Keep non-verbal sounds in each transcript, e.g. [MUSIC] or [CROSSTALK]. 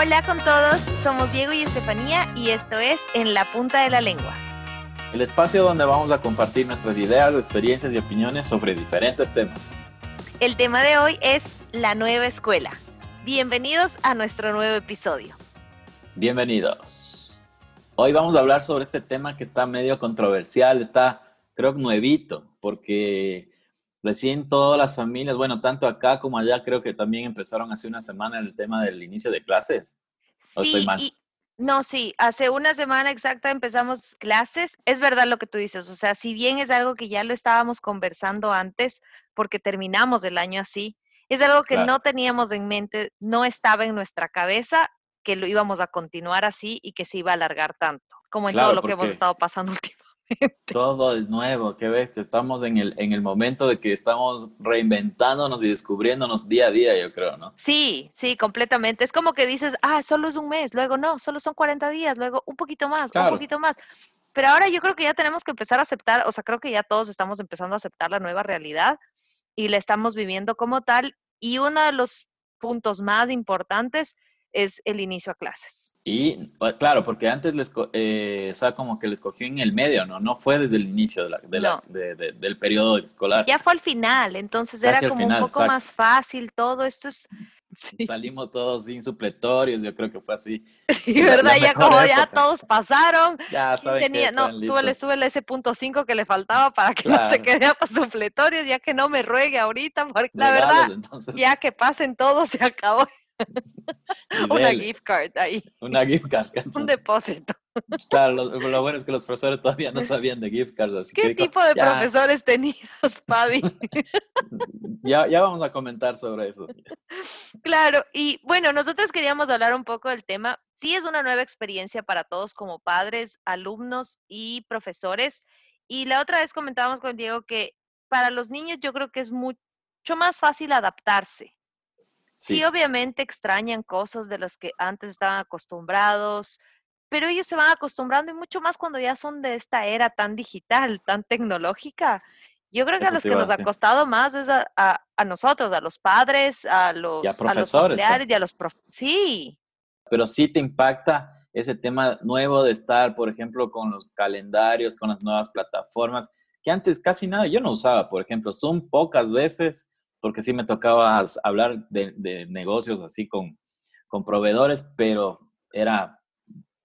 Hola con todos, somos Diego y Estefanía y esto es En la punta de la lengua. El espacio donde vamos a compartir nuestras ideas, experiencias y opiniones sobre diferentes temas. El tema de hoy es la nueva escuela. Bienvenidos a nuestro nuevo episodio. Bienvenidos. Hoy vamos a hablar sobre este tema que está medio controversial, está creo nuevito, porque recién todas las familias, bueno, tanto acá como allá, creo que también empezaron hace una semana el tema del inicio de clases. sí, no, sí, hace una semana exacta empezamos clases. Es verdad lo que tú dices, o sea, si bien es algo que ya lo estábamos conversando antes, porque terminamos el año así, es algo que no teníamos en mente, no estaba en nuestra cabeza que lo íbamos a continuar así y que se iba a alargar tanto, como en todo lo que hemos estado pasando [LAUGHS] últimamente. [LAUGHS] Todo es nuevo, qué ves, estamos en el, en el momento de que estamos reinventándonos y descubriéndonos día a día, yo creo, ¿no? Sí, sí, completamente. Es como que dices, ah, solo es un mes, luego no, solo son 40 días, luego un poquito más, un poquito más. Pero ahora yo creo que ya tenemos que empezar a aceptar, o sea, creo que ya todos estamos empezando a aceptar la nueva realidad y la estamos viviendo como tal. Y uno de los puntos más importantes es el inicio a clases. Y claro, porque antes les, eh, o sea, como que les cogió en el medio, ¿no? No fue desde el inicio de la, de la, del periodo escolar. Ya fue al final, entonces era como un poco más fácil todo. Esto es... [LAUGHS] Salimos todos sin supletorios, yo creo que fue así. [LAUGHS] Sí, ¿verdad? ya como ya todos pasaron. [LAUGHS] Ya saben tenía, No, súbele, súbele ese punto 5 que le faltaba para que no se quede para supletorios, ya que no me ruegue ahorita, porque la verdad, ya que pasen todos, se acabó [LAUGHS] Una gift card ahí. Una gift card. [LAUGHS] Un depósito. Claro, lo, bueno es que los profesores todavía no sabían de gift cards. ¿Qué tipo de profesores tenías, [LAUGHS] Paddy? ya, ya vamos a comentar sobre eso. Claro, y bueno, nosotros queríamos hablar un poco del tema. Sí es una nueva experiencia para todos como padres, alumnos y profesores. Y la otra vez comentábamos con Diego que para los niños yo creo que es mucho más fácil adaptarse Sí. obviamente extrañan cosas de las que antes estaban acostumbrados, pero ellos se van acostumbrando y mucho más cuando ya son de esta era tan digital, tan tecnológica. Yo creo que a los que nos ha costado más es a, nosotros, a los padres, a los, y a profesores, y a los Sí. Pero sí te impacta ese tema nuevo de estar, por ejemplo, con los calendarios, con las nuevas plataformas, que antes casi nada yo no usaba, por ejemplo, son pocas veces porque sí me tocaba hablar de, negocios así con, con, proveedores, pero era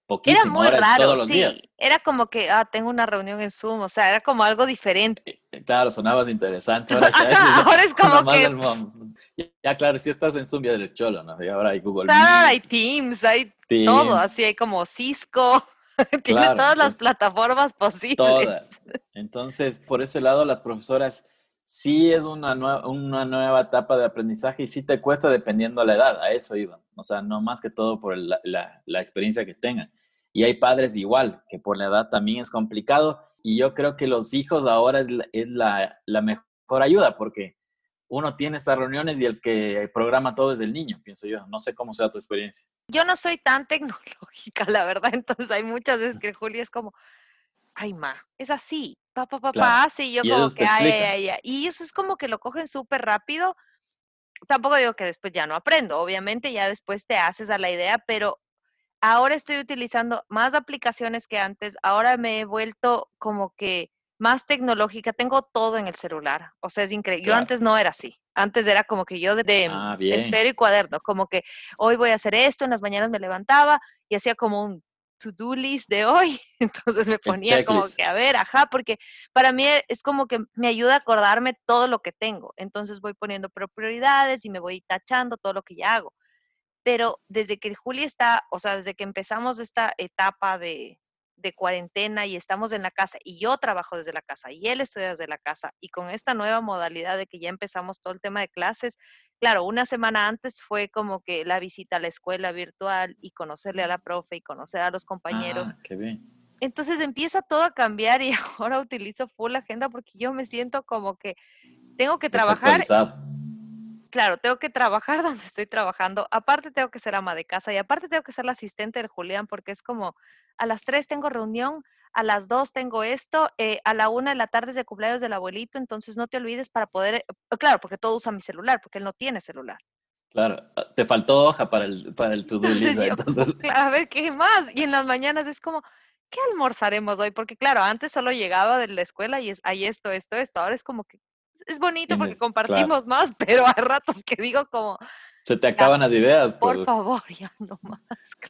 poquísimo. Era muy raro, todos los sí. Días. Era como que, ah, tengo una reunión en Zoom, o sea, era como algo diferente. Eh, eh, claro, sonabas interesante. Ahora, [LAUGHS] ahora es [LAUGHS] como que... Ya, claro, si estás en Zoom ya eres cholo, ¿no? Y ahora hay Google Claro, hay Teams, hay todo, así hay como Cisco. [LAUGHS] Tiene todas las plataformas posibles. Todas. Entonces, por ese lado, las profesoras sí es una, nueva, una nueva etapa de aprendizaje y sí te cuesta dependiendo de la edad, a eso iba. O sea, no más que todo por la, la, experiencia que tengan. Y hay padres igual, que por la edad también es complicado. Y yo creo que los hijos ahora es, la, la, mejor ayuda porque uno tiene estas reuniones y el que programa todo es el niño, pienso yo. No sé cómo sea tu experiencia. Yo no soy tan [LAUGHS] tecnológica, la verdad. Entonces hay muchas veces que Julia es como, ay, ma, es así papá, papá, sí, yo como que, ay, ay, ay, y eso es como que lo cogen súper rápido. Tampoco digo que después ya no aprendo, obviamente ya después te haces a la idea, pero ahora estoy utilizando más aplicaciones que antes, ahora me he vuelto como que más tecnológica, tengo todo en el celular, o sea, es increíble. Yo antes no era así, antes era como que yo de, ah, esfero y cuaderno, como que hoy voy a hacer esto, en las mañanas me levantaba y hacía como un to-do list de hoy. [LAUGHS] Entonces me ponía como que, a ver, ajá, porque para mí es como que me ayuda a acordarme todo lo que tengo. Entonces voy poniendo prioridades y me voy tachando todo lo que ya hago. Pero desde que Juli está, o sea, desde que empezamos esta etapa de, de cuarentena y estamos en la casa y yo trabajo desde la casa y él estudia desde la casa y con esta nueva modalidad de que ya empezamos todo el tema de clases, claro, una semana antes fue como que la visita a la escuela virtual y conocerle a la profe y conocer a los compañeros. Ah, qué bien. Entonces empieza todo a cambiar y [LAUGHS] ahora utilizo full agenda porque yo me siento como que tengo que trabajar claro, tengo que trabajar [LAUGHS] donde estoy trabajando, aparte tengo que ser ama de casa y aparte tengo que ser la asistente de Julián porque es como a las 3 tengo reunión, a las 2 tengo esto, eh, a la 1 de la tarde es de cumpleaños del abuelito, entonces no te olvides para poder, eh, claro, porque todo usa mi celular, porque él no tiene celular. Claro, ah, te faltó hoja para el, para el to-do [LAUGHS] list. Entonces, [LAUGHS] a ver, ¿qué más? Y en las mañanas es como, ¿qué almorzaremos hoy? Porque claro, antes solo llegaba de la escuela y es, hay esto, esto, esto. Ahora es como que es bonito porque compartimos más, [LAUGHS] pero hay ratos que digo como... Se te acaban las ideas. Por, favor, [LAUGHS] ya no más.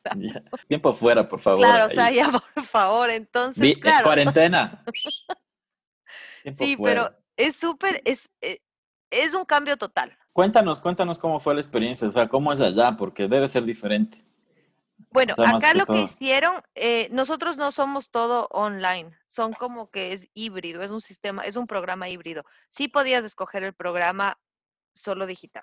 [LAUGHS] Tiempo fuera, por favor. Claro, o sea, ya por favor, entonces, claro. Cuarentena. sí, pero es súper, es, eh, es un cambio total. Cuéntanos, cuéntanos cómo fue la experiencia, o sea, cómo es allá, porque debe ser diferente. Bueno, acá lo que hicieron, eh, nosotros no somos todo online, son como que es híbrido, es un sistema, es un programa híbrido. Sí podías escoger el programa solo digital.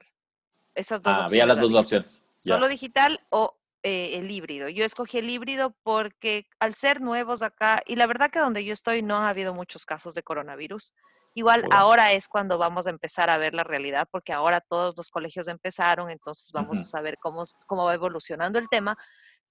Esas dos ah, Había las dos opciones. Solo digital o eh, el híbrido. Yo escogí el híbrido porque al ser nuevos acá, y la verdad que donde yo estoy no ha habido muchos casos de coronavirus, Igual ahora es cuando vamos a empezar a ver la realidad, porque ahora todos los colegios empezaron, entonces vamos a saber cómo, cómo va evolucionando el tema.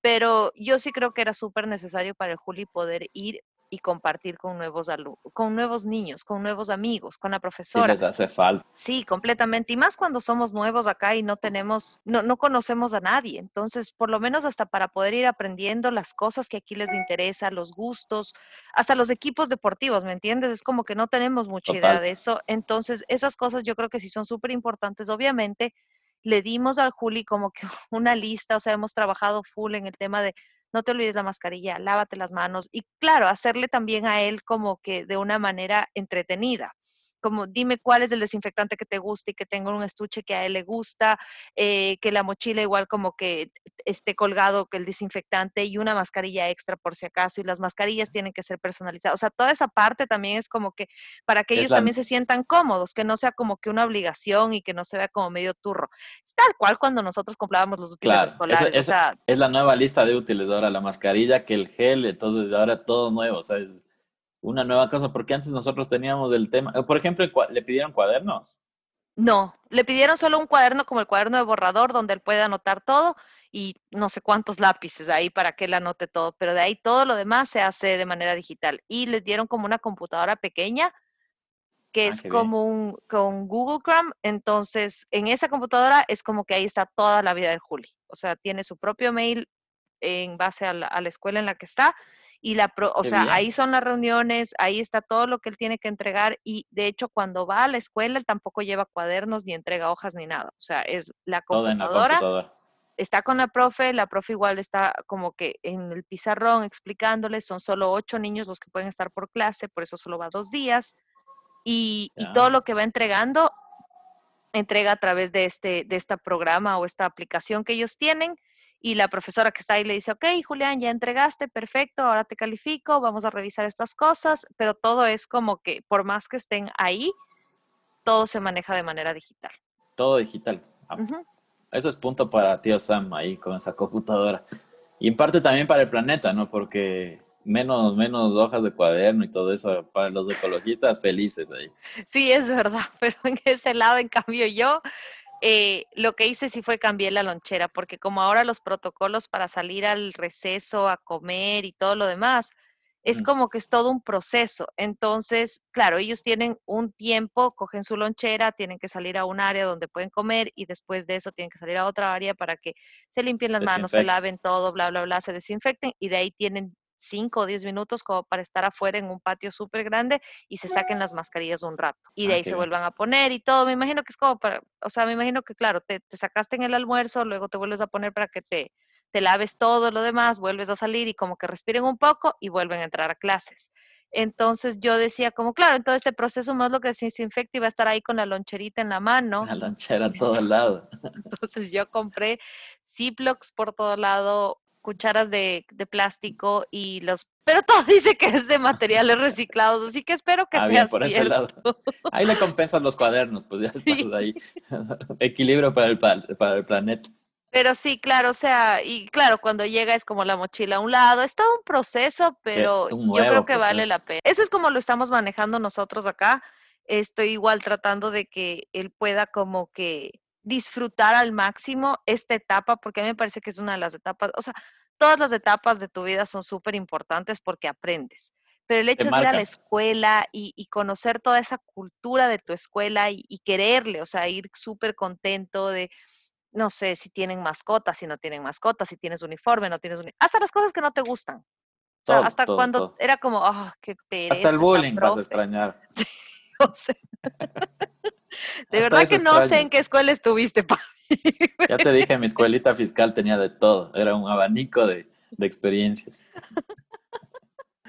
Pero yo sí creo que era súper necesario para el Juli poder ir y compartir con nuevos con nuevos niños, con nuevos amigos, con la profesora. Sí, les hace falta. Sí, completamente. Y más cuando somos nuevos acá y no tenemos, no, no conocemos a nadie. Entonces, por lo menos hasta para poder ir aprendiendo las cosas que aquí les interesa, los gustos, hasta los equipos deportivos, ¿me entiendes? Es como que no tenemos mucha idea de eso. Entonces, esas cosas yo creo que sí son súper importantes. Obviamente, le dimos al Juli como que [LAUGHS] una lista, o sea, hemos trabajado full en el tema de no te olvides la mascarilla, lávate las manos y claro, hacerle también a él como que de una manera entretenida como dime cuál es el desinfectante que te gusta y que tenga un estuche que a él le gusta, eh, que la mochila igual como que esté colgado que el desinfectante y una mascarilla extra por si acaso y las mascarillas tienen que ser personalizadas. O sea, toda esa parte también es como que para que ellos también se sientan cómodos, que no sea como que una obligación y que no se vea como medio turro. Es tal cual cuando nosotros comprábamos los útiles escolares. es la nueva lista de útiles ahora, la mascarilla que el gel, entonces ahora todo nuevo, sea, una nueva cosa, porque antes nosotros teníamos el tema, por ejemplo, ¿le pidieron cuadernos? No, le pidieron solo un cuaderno como el cuaderno de borrador donde él puede anotar todo y no sé cuántos lápices ahí para que él anote todo, pero de ahí todo lo demás se hace de manera digital. Y les dieron como una computadora pequeña que ah, es como un con Google Chrome, entonces en esa computadora es como que ahí está toda la vida del Juli, o sea, tiene su propio mail en base a la escuela en la que está y la, o sea, ahí son las reuniones, ahí está todo lo que él tiene que entregar y de hecho cuando va a la escuela él tampoco lleva cuadernos ni entrega hojas ni nada, o sea, es la computadora. Está con la profe, la profe igual está como que en el pizarrón explicándole, son solo ocho niños los que pueden estar por clase, por eso solo va dos días. Y, y todo lo que va entregando, entrega a través de este, de este programa o esta aplicación que ellos tienen y la profesora que está ahí le dice, ok, Julián, ya entregaste, perfecto, ahora te califico, vamos a revisar estas cosas, pero todo es como que por más que estén ahí, todo se maneja de manera digital. Todo digital. Ah, eso es punto para tío Sam ahí con esa computadora. Y en parte también para el planeta, ¿no? Porque menos, menos hojas de cuaderno y todo eso para los ecologistas felices ahí. Sí, es verdad, [LAUGHS] pero en ese lado, en cambio, yo eh, lo que hice sí fue cambiar la lonchera, porque como ahora los protocolos para salir al receso, a comer y todo lo demás, es como que es todo un proceso. Entonces, claro, ellos tienen un tiempo, cogen su lonchera, tienen que salir a un área donde pueden comer y después de eso tienen que salir a otra área para que se limpien las manos, se laven todo, bla, bla, bla, se desinfecten y de ahí tienen 5 o 10 minutos como para estar afuera en un patio súper grande y se saquen las mascarillas un rato. Y de ah, ahí se vuelvan a poner y todo. Me imagino que es como para, o sea, me imagino que claro, te, sacaste en el almuerzo, luego te vuelves a poner para que te, te laves todo lo demás, vuelves a salir y como que respiren un poco y vuelven a entrar a clases. Entonces yo decía como, claro, en todo este proceso más lo que se desinfecta iba a estar ahí con la loncherita en la mano. La lonchera a todo [LAUGHS] lado. Entonces yo compré Ziplocs por todo lado, cucharas de, plástico y los... Pero todo [LAUGHS] dice que es de materiales reciclados, así que espero que ah, sea por ese lado. Ahí le compensan los cuadernos, pues ya [LAUGHS] estás ahí. [LAUGHS] Equilibrio para el, para el planeta. Pero sí, claro, o sea, y claro, cuando llega es como la mochila a un lado, es todo un proceso, pero yo creo que vale la pena. Eso es como lo estamos manejando nosotros acá. Estoy igual tratando de que él pueda como que disfrutar al máximo esta etapa, porque a mí me parece que es una de las etapas, o sea, todas las etapas de tu vida son súper importantes porque aprendes. Pero el hecho de ir a la escuela y, conocer toda esa cultura de tu escuela y, quererle, o sea, ir súper contento de, no sé, si tienen mascotas, si no tienen mascotas, si tienes uniforme, no tienes uniforme, hasta las cosas que no te gustan. O sea, hasta cuando era como, ah, qué pereza. Hasta el bullying vas a extrañar. [LAUGHS] Sí, [LAUGHS] De verdad que no sé en qué escuela estuviste, pa. [LAUGHS] Ya te dije, mi escuelita fiscal tenía de todo, era un abanico de, de experiencias.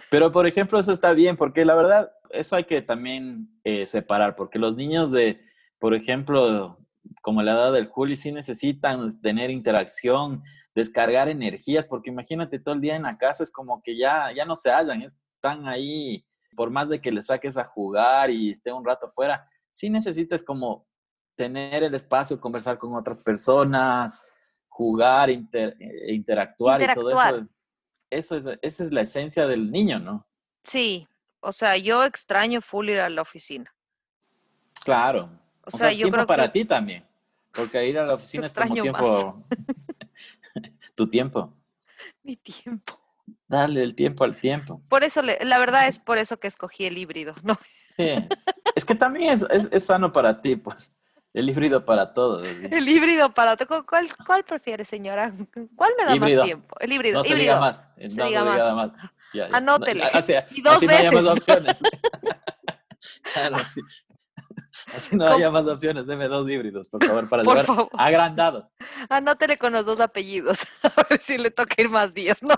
Pero, por ejemplo, eso está bien, porque la verdad, eso hay que también eh, separar, porque los niños de, por ejemplo, como la edad del Juli, sí necesitan tener interacción, descargar energías, porque imagínate todo el día en la casa, es como que ya, ya no se hallan, están ahí, por más de que le saques a jugar y esté un rato fuera, sí necesitas como tener el espacio, conversar con otras personas, jugar, eh, interactuar, y todo eso. Eso es, esa es la esencia del niño, ¿no? Sí, o sea, yo extraño full ir a la oficina. Claro. O, sea, yo tiempo para ti también. Porque ir a la oficina es como tiempo. [LAUGHS] [LAUGHS] tu tiempo. Mi tiempo. Dale el tiempo al tiempo. Por eso, la verdad es por eso que escogí el híbrido, ¿no? Sí. Es que también es, es, sano para ti, pues. El híbrido para todos. El híbrido para todo. ¿Cuál, ¿Cuál prefiere, señora? ¿Cuál me da más tiempo? El híbrido. No se diga más. No se diga más. Anótele. así, y dos veces. no haya más opciones. [LAUGHS] [LAUGHS] claro, sí. [LAUGHS] Así no haya más opciones, deme dos híbridos, por favor, para [LAUGHS] por llevar agrandados. Anótele con los dos apellidos, [LAUGHS] a ver si le toca ir más días, ¿no?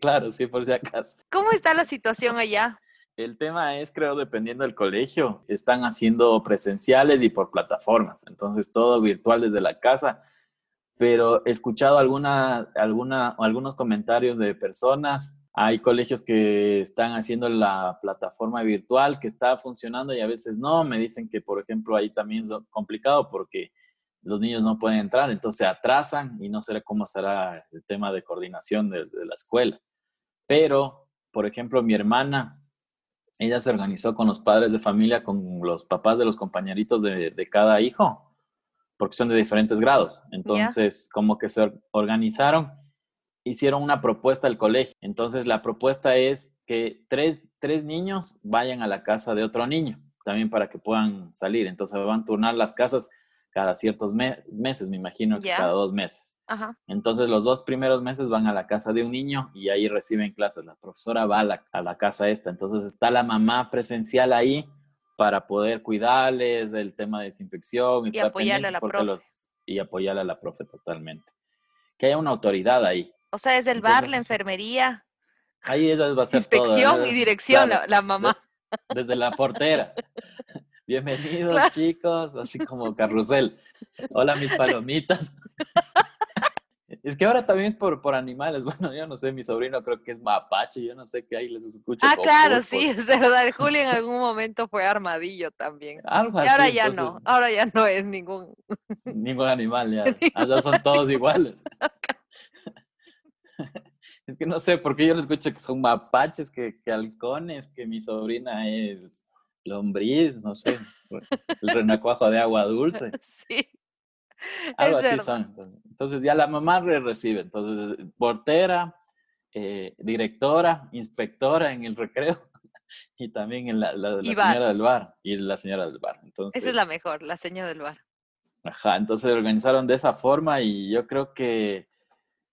claro, sí, por si acaso. ¿Cómo está la situación allá? El tema es, creo, dependiendo del colegio, están haciendo presenciales y por plataformas, entonces todo virtual desde la casa, pero he escuchado alguna, alguna, algunos comentarios de personas hay colegios que están haciendo la plataforma virtual que está funcionando y a veces no. Me dicen que, por ejemplo, ahí también es complicado porque los niños no pueden entrar, entonces se atrasan y no sé cómo será el tema de coordinación de, la escuela. Pero, por ejemplo, mi hermana, ella se organizó con los padres de familia, con los papás de los compañeritos de, cada hijo, porque son de diferentes grados. Entonces, como que se organizaron hicieron una propuesta al colegio. Entonces, la propuesta es que tres, tres, niños vayan a la casa de otro niño, también para que puedan salir. Entonces, van a turnar las casas cada ciertos meses, me imagino que cada dos meses. Entonces, los dos primeros meses van a la casa de un niño y ahí reciben clases. La profesora va a la, a la casa esta. Entonces, está la mamá presencial ahí para poder cuidarles del tema de desinfección y apoyarle a la profe. y apoyarle a la profe totalmente. Que haya una autoridad ahí. O sea, es el bar, la enfermería. Ahí ella va a ser Inspección y dirección, la, mamá. Desde la portera. [LAUGHS] Bienvenidos, chicos, así como carrusel. Hola, mis [LAUGHS] palomitas. [LAUGHS] Es que ahora también es por, por animales. Bueno, yo no sé, mi sobrino creo que es mapache, yo no sé qué ahí les escucha. Ah, claro, sí, es verdad. Julio en algún momento fue armadillo también. Algo así. Y ahora ya no, ahora ya no es ningún. Ningún animal, ya. Allá son todos iguales. [LAUGHS] es que no sé, porque yo le escucho que son mapaches, que, que halcones, que mi sobrina es lombriz, no sé, el renacuajo de agua dulce. [LAUGHS] Sí. Algo así son. Entonces ya la mamá recibe, entonces portera, eh, directora, inspectora en el recreo [LAUGHS] y también en la, la, señora del bar y la señora del bar. Entonces, Esa es la mejor, la señora del bar. Ajá, entonces organizaron de esa forma y yo creo que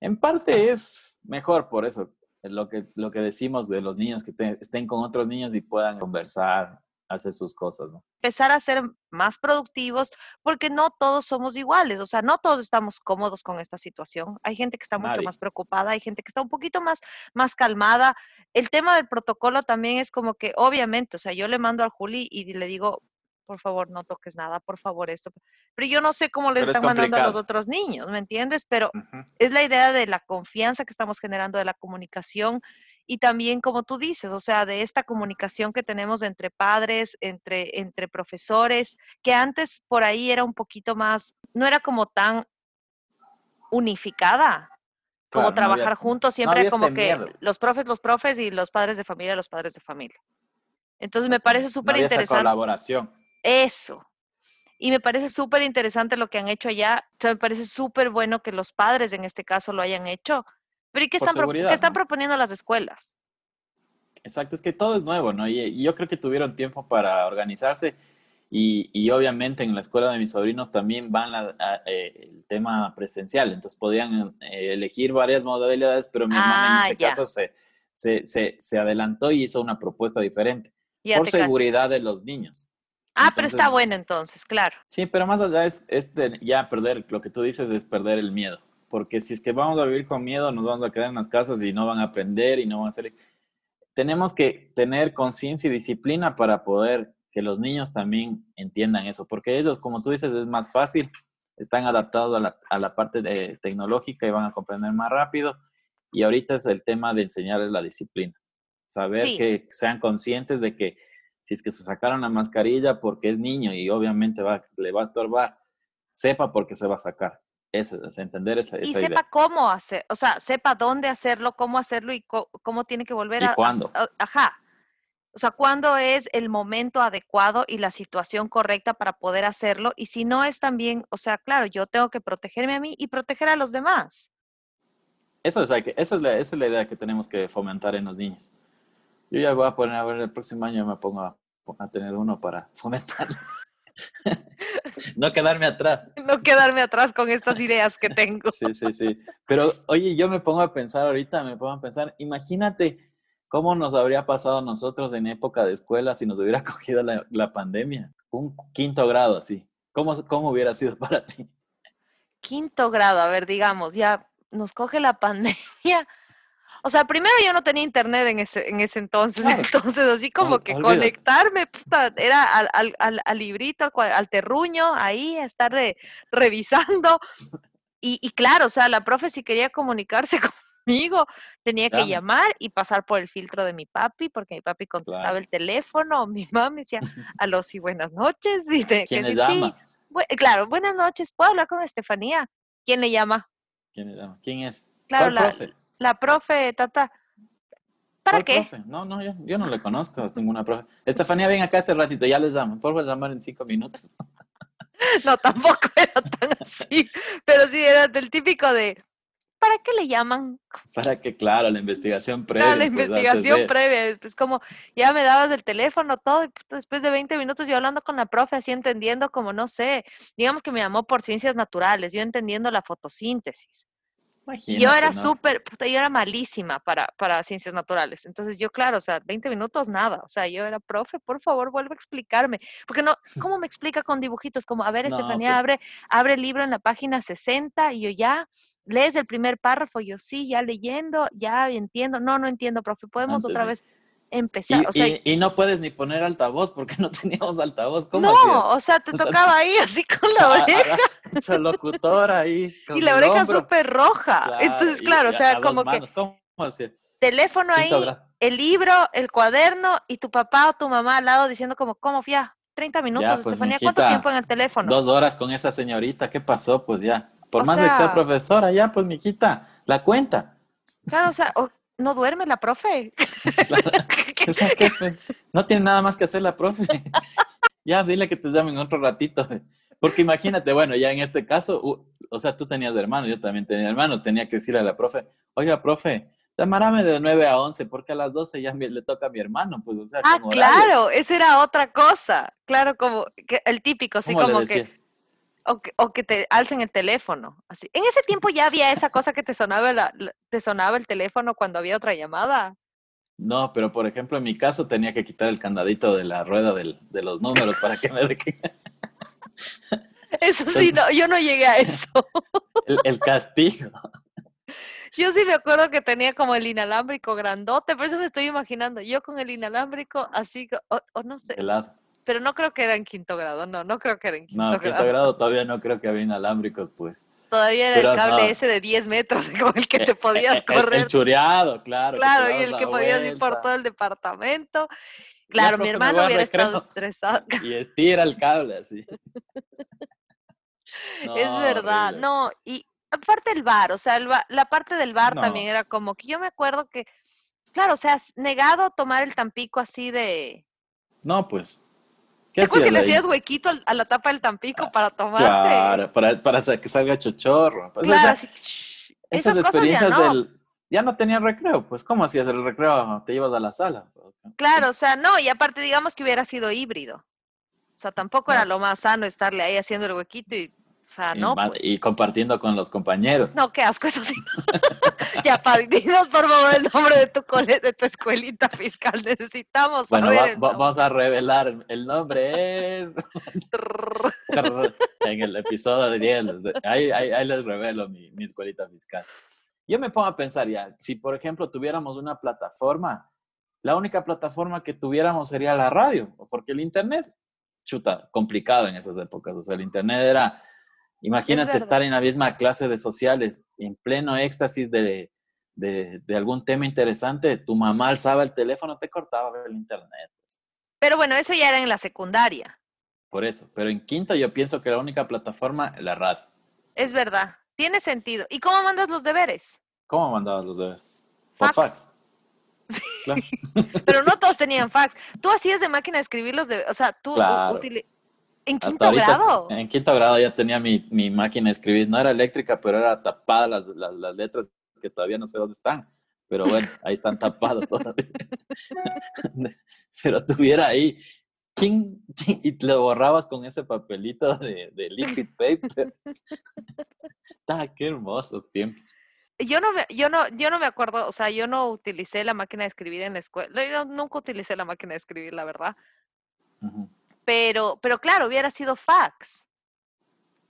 en parte es mejor por eso, lo que, lo que decimos de los niños que estén con otros niños y puedan conversar, hacer sus cosas, ¿no? Empezar a ser más productivos porque no todos somos iguales, o sea, no todos estamos cómodos con esta situación. Hay gente que está mucho más preocupada, hay gente que está un poquito más, más calmada. El tema del protocolo también es como que, obviamente, o sea, yo le mando al Juli y le digo, por favor, no toques nada, por favor, esto. Pero yo no sé cómo les están mandando a los otros niños, ¿me entiendes? Pero es la idea de la confianza que estamos generando, de la comunicación y también, como tú dices, o sea, de esta comunicación que tenemos entre padres, entre, entre profesores, que antes por ahí era un poquito más, no era como tan unificada, como trabajar juntos, siempre como este que los profes, los profes y los padres de familia, los padres de familia. Entonces me parece súper interesante. colaboración. Eso. Y me parece súper interesante lo que han hecho allá. O sea, me parece súper bueno que los padres en este caso lo hayan hecho. Pero ¿y qué, están, están proponiendo las escuelas? Exacto, es que todo es nuevo, ¿no? Y, yo creo que tuvieron tiempo para organizarse. Y, obviamente en la escuela de mis sobrinos también van eh, el tema presencial, entonces podían eh, elegir varias modalidades, pero mi hermana en ah, este caso se, se, se, adelantó y hizo una propuesta diferente por seguridad de los niños. Ah, pero está bueno entonces, claro. Sí, pero más allá es, es de ya perder, lo que tú dices es perder el miedo, porque si es que vamos a vivir con miedo, nos vamos a quedar en las casas y no van a aprender y no van a hacer... Tenemos que tener conciencia y disciplina para poder que los niños también entiendan eso, porque ellos, como tú dices, es más fácil, están adaptados a la, a la parte de, tecnológica y van a comprender más rápido. Y ahorita es el tema de enseñarles la disciplina, saber que sean conscientes de que si es que se sacaron la mascarilla porque es niño y obviamente va, le va a estorbar, sepa por qué se va a sacar. Ese, es entender esa, esa Y sepa cómo hacer, o sea, sepa dónde hacerlo, cómo hacerlo y cómo tiene que volver ¿Y a... cuándo? ajá. O sea, cuándo es el momento adecuado y la situación correcta para poder hacerlo. Y si no es también, o sea, claro, yo tengo que protegerme a mí y proteger a los demás. Eso es, esa, es la, esa es la idea que tenemos que fomentar en los niños. Yo ya voy a poner, a ver, el próximo año me pongo a, tener uno para [LAUGHS] fomentar. no quedarme atrás. No quedarme atrás con estas ideas que tengo. sí, sí, sí. Pero, oye, yo me pongo a pensar ahorita, me pongo a pensar, imagínate cómo nos habría pasado a nosotros en época de escuela si nos hubiera [LAUGHS] cogido la, pandemia. Un quinto grado así. ¿Cómo, ¿Cómo hubiera sido para ti? Quinto grado, a ver, digamos, ya nos coge la [LAUGHS] pandemia o sea, primero yo no tenía internet en ese, en ese entonces, [LAUGHS] entonces así como que conectarme, era al, al, al, librito, al, terruño, ahí, a estar revisando. Y, y, claro, o sea, la profe si quería comunicarse [LAUGHS] conmigo, tenía que llamar y pasar por el filtro de mi papi, porque mi papi contestaba el teléfono, [LAUGHS] mi mamá me decía, aló, sí, buenas noches. Y ¿Quién le llama? claro, buenas noches, ¿puedo hablar con Estefanía? ¿Quién le llama? ¿Quién le llama? ¿Quién es? Claro, la, profe? La profe, Tata. ¿Para qué? Profe? No, no, yo, yo, no le conozco ninguna profe. Estefanía, ven acá este ratito, ya les llamo. Por favor, llamar en cinco minutos. [LAUGHS] No, tampoco era tan así, pero sí era del típico de, ¿para qué le llaman? Para que, claro, la investigación previa. Claro, la pues, investigación previa. Es como, ya me dabas el teléfono, todo, y después de 20 minutos yo hablando con la profe, así entendiendo como, no sé, digamos que me llamó por ciencias naturales, yo entendiendo la fotosíntesis yo era súper, yo era malísima para, para ciencias naturales. Entonces yo, claro, o sea, 20 minutos nada. O sea, yo era, profe, por favor, vuelve a explicarme. Porque no, ¿cómo me explica con dibujitos? Como, a ver, Estefanía, pues abre, abre el libro en la página 60 y yo ya, lees el primer párrafo, yo sí, ya leyendo, ya entiendo. No, no entiendo, profe, podemos otra vez empezar. Y, o sea, y, no puedes ni poner altavoz porque [LAUGHS] no teníamos altavoz. ¿Cómo no, o sea, te [LAUGHS] tocaba ahí así con la [LAUGHS] oreja. Hecho locutor ahí. y la oreja súper roja. Entonces, claro, o sea, como que. ¿Cómo Teléfono ahí, el libro, el cuaderno y tu papá o tu mamá al lado diciendo como, ¿cómo fía? 30 minutos, ya, pues, ¿cuánto tiempo en el teléfono? Dos horas con esa señorita, ¿qué pasó? Pues ya, por más de que sea profesora, ya, pues, mijita, la cuenta. Claro, o sea, no duerme la [LAUGHS] [LAUGHS] profe. no tiene nada más que hacer la profe. [LAUGHS] ya, dile que te llamen otro ratito. Porque imagínate, bueno, ya en este caso, o sea, tú tenías hermanos, yo también tenía hermanos, tenía que decirle a la profe, oiga, profe, llamarame de 9 a 11 porque a las 12 ya le toca a mi hermano, pues, o sea, Ah, claro, esa era otra cosa. Claro, como que el típico, así como que o que, o que, te alcen el teléfono. Así. En ese tiempo ya había esa cosa que te sonaba, la, te sonaba el teléfono cuando había otra llamada. No, pero por ejemplo, en mi caso tenía que quitar el candadito de la rueda del, de los números para que me [LAUGHS] Eso sí, no, yo no llegué a eso. [LAUGHS] El, el, castigo. Yo sí me acuerdo que tenía como el inalámbrico grandote, por eso me estoy imaginando, yo con el inalámbrico así, o, o no sé. Helado. Pero no creo que era en quinto grado, no, no creo que era en quinto grado. No, quinto grado todavía no creo que había inalámbricos, pues. Todavía era el cable ese de 10 metros [LAUGHS] con el que te podías [LAUGHS] correr. El, chureado, claro. Claro, y el que podías ir por todo el departamento. Claro, mi hermano hubiera estado estresado. [LAUGHS] Y estira el cable así. es verdad, no, y aparte el bar, o sea, la parte del bar también era como que yo me acuerdo que, claro, o sea, negado tomar el Tampico así de... No, pues. ¿Qué que le hacías huequito a la tapa del Tampico para tomarte? Claro, para, para que salga chochorro. Pues claro, esas, experiencias ya no. del... Ya no tenía recreo, pues ¿cómo hacías el recreo? Te ibas a la sala. Claro, o sea, no, y aparte digamos que hubiera sido híbrido. O sea, tampoco era lo más sano estarle ahí haciendo el huequito y sea, no. Pues. Y, compartiendo con los compañeros. No, qué asco, eso sí. [LAUGHS] ya, dinos por favor el nombre de tu cole, de tu escuelita fiscal. Necesitamos bueno, vamos a revelar. El nombre es. [LAUGHS] en el episodio de 10. Ahí, ahí, les revelo mi, mi escuelita fiscal. Yo me pongo a pensar ya, si por ejemplo tuviéramos una plataforma, la única plataforma que tuviéramos sería la radio, porque el internet, chuta, complicado en esas épocas. O sea, el internet era Imagínate estar en la misma clase de sociales, en pleno éxtasis de, algún tema interesante, tu mamá alzaba el teléfono, te cortaba el internet. Pero bueno, eso ya era en la secundaria. Por eso, pero en quinto yo pienso que la única plataforma es la radio. Es verdad, tiene sentido. ¿Y cómo mandas los deberes? ¿Cómo mandabas los deberes? Por fax. [LAUGHS] pero no todos [LAUGHS] tenían fax. Tú hacías de máquina de escribir los deberes, o sea, tú ¿En quinto grado? En quinto grado ya tenía mi, mi, máquina de escribir. No era eléctrica, pero era tapada las, las, las, letras que todavía no sé dónde están. Pero bueno, ahí están tapadas todavía. [LAUGHS] pero estuviera ahí. y te lo borrabas con ese papelito de, de liquid paper. ah, qué hermosos tiempos. Yo no, me, yo, no, yo no me acuerdo, o sea, yo no utilicé la máquina de escribir en la escuela. Yo nunca utilicé la máquina de escribir, la verdad. Pero, pero claro, hubiera sido fax.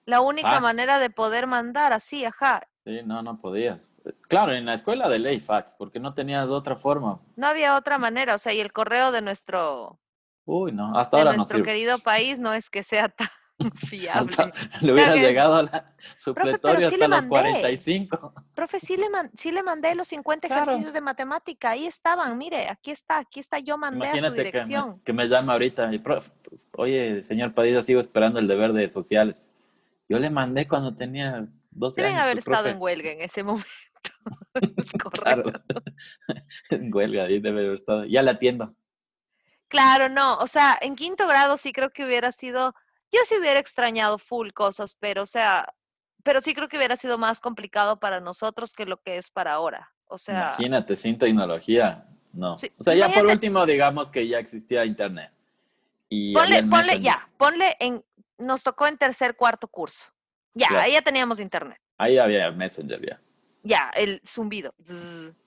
La única manera de poder mandar así, ajá. Sí, no, no podías. Claro, en la escuela de ley fax, porque no tenías otra forma. No había otra manera, o sea, y el correo de nuestro... Uy, no, hasta ahora nuestro no querido país no es que sea tan [LAUGHS] fiable. le hubiera llegado a la supletoria hasta los 45. Profe, sí le, sí le mandé los 50 ejercicios de matemática, ahí estaban, mire, aquí está, aquí está, yo mandé a su dirección. Que me, que me llama ahorita, profe, oye, señor Padilla, sigo esperando el deber de sociales. Yo le mandé cuando tenía 12 Deben años. haber estado en huelga en ese momento. [LAUGHS] [LAUGHS] claro. en huelga, ahí debe haber estado. Ya la atiendo. Claro, no, o sea, en quinto grado sí creo que hubiera sido yo sí hubiera extrañado full cosas, pero o sea, pero sí creo que hubiera sido más complicado para nosotros que lo que es para ahora. O sea, imagínate sin tecnología, no. o sea, ya por último digamos que ya existía internet. Y ponle, ponle ya, ponle en, nos tocó en tercer, cuarto curso. Ya, ahí ya teníamos internet. Ahí había Messenger ya. Ya, el zumbido,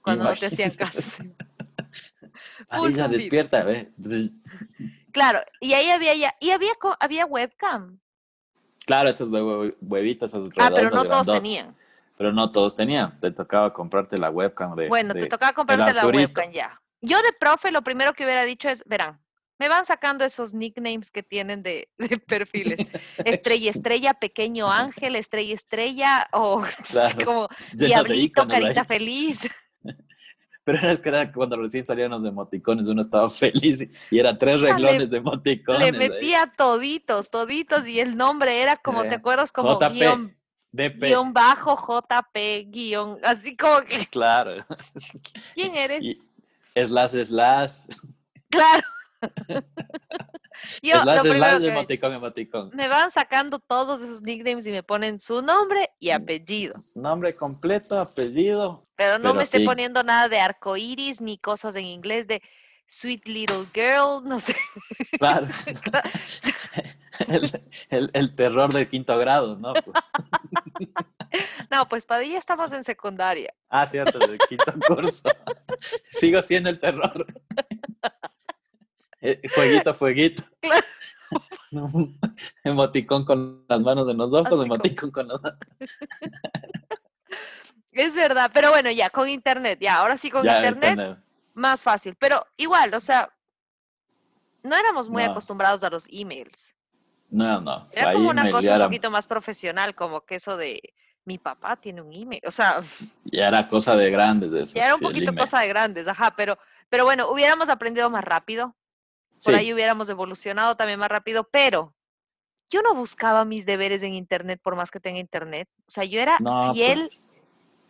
cuando no te hacían caso. [LAUGHS] ahí ya despierta, ve. Claro, y ahí había ya, y había, había webcam. Claro, esos de huevitos, esos Ah, pero no todos tenían. Pero no todos tenían. Te tocaba comprarte la webcam de. Bueno, te tocaba comprarte la webcam ya. Yo de profe lo primero que hubiera dicho es, verán, me van sacando esos nicknames que tienen de, [LAUGHS] perfiles. Estrella, estrella, pequeño ángel, estrella, estrella, o [LAUGHS] como diablito, carita feliz. [LAUGHS] Pero era que era cuando recién salían los emoticones, uno estaba [LAUGHS] feliz y eran tres reglones de emoticones. Le metía toditos, toditos, y el nombre era como, ¿te acuerdas? Como guion, guion bajo, JP, guion, así como que. Claro. [LAUGHS] ¿Quién eres? Y slash, slash. Claro. [LAUGHS] Yo, emoticón, Me van sacando todos esos nicknames y me ponen su nombre y mm, apellido. Nombre completo, apellido. Pero no me esté poniendo nada de arcoiris ni cosas en inglés de sweet little girl, [LAUGHS] no sé. Claro. [LAUGHS] el, terror del quinto grado, ¿no? No, pues Padilla estamos en secundaria. Ah, cierto, del quinto curso. Sigo siendo el terror. Eh, fueguito, fueguito. [LAUGHS] [LAUGHS] emoticón con las manos en los ojos, emoticón con los [LAUGHS] Es verdad, pero bueno, ya con internet, ya, ahora sí con internet, más fácil. Pero igual, o sea, no éramos muy acostumbrados a los emails. No, no. Era como una cosa un poquito más profesional, como que eso de mi papá tiene un email, o sea. Ya era cosa de grandes eso. Ya era un poquito cosa de grandes, ajá, pero, pero bueno, hubiéramos aprendido más rápido, por ahí hubiéramos evolucionado también más rápido, pero yo no buscaba mis deberes en Internet por más que tenga Internet. O sea, yo era fiel pues.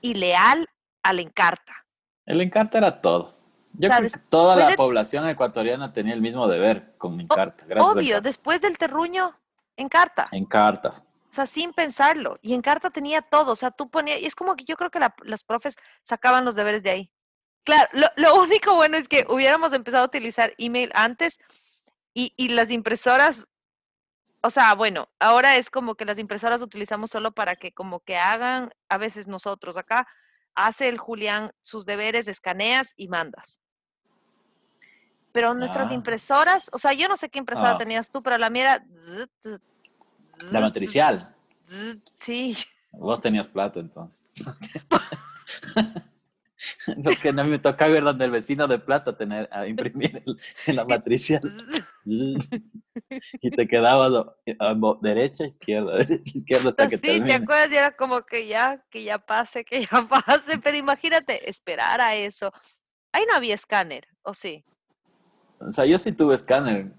y leal al Encarta. El Encarta era todo. Yo creo que toda la población ecuatoriana tenía el mismo deber con Encarta. Gracias obvio, después del terruño, Encarta. Encarta. O sea, sin pensarlo. Y Encarta tenía todo. O sea, tú ponías, y es como que yo creo que las profes sacaban los deberes de ahí. Claro, lo, único bueno es que hubiéramos empezado a utilizar email antes y, las impresoras o sea, bueno, ahora es como que las impresoras utilizamos solo para que como que hagan, a veces nosotros acá, hace el Julián sus deberes, escaneas y mandas. Pero nuestras ah. impresoras, o sea, yo no sé qué impresora ah. tenías tú, pero la mía era... La matricial. Sí. Vos tenías plata entonces. [LAUGHS] [LAUGHS] Lo que no me toca ver donde el vecino de plata tener a imprimir en la matricial. y te quedabas derecha, izquierda, [LAUGHS] derecha, izquierda hasta que Sí, ¿te acuerdas? Y era como que ya, que ya pase, que ya [LAUGHS] pase. Pero imagínate, esperar a eso. Ahí no había escáner, ¿o sí? O sea, yo sí tuve escáner,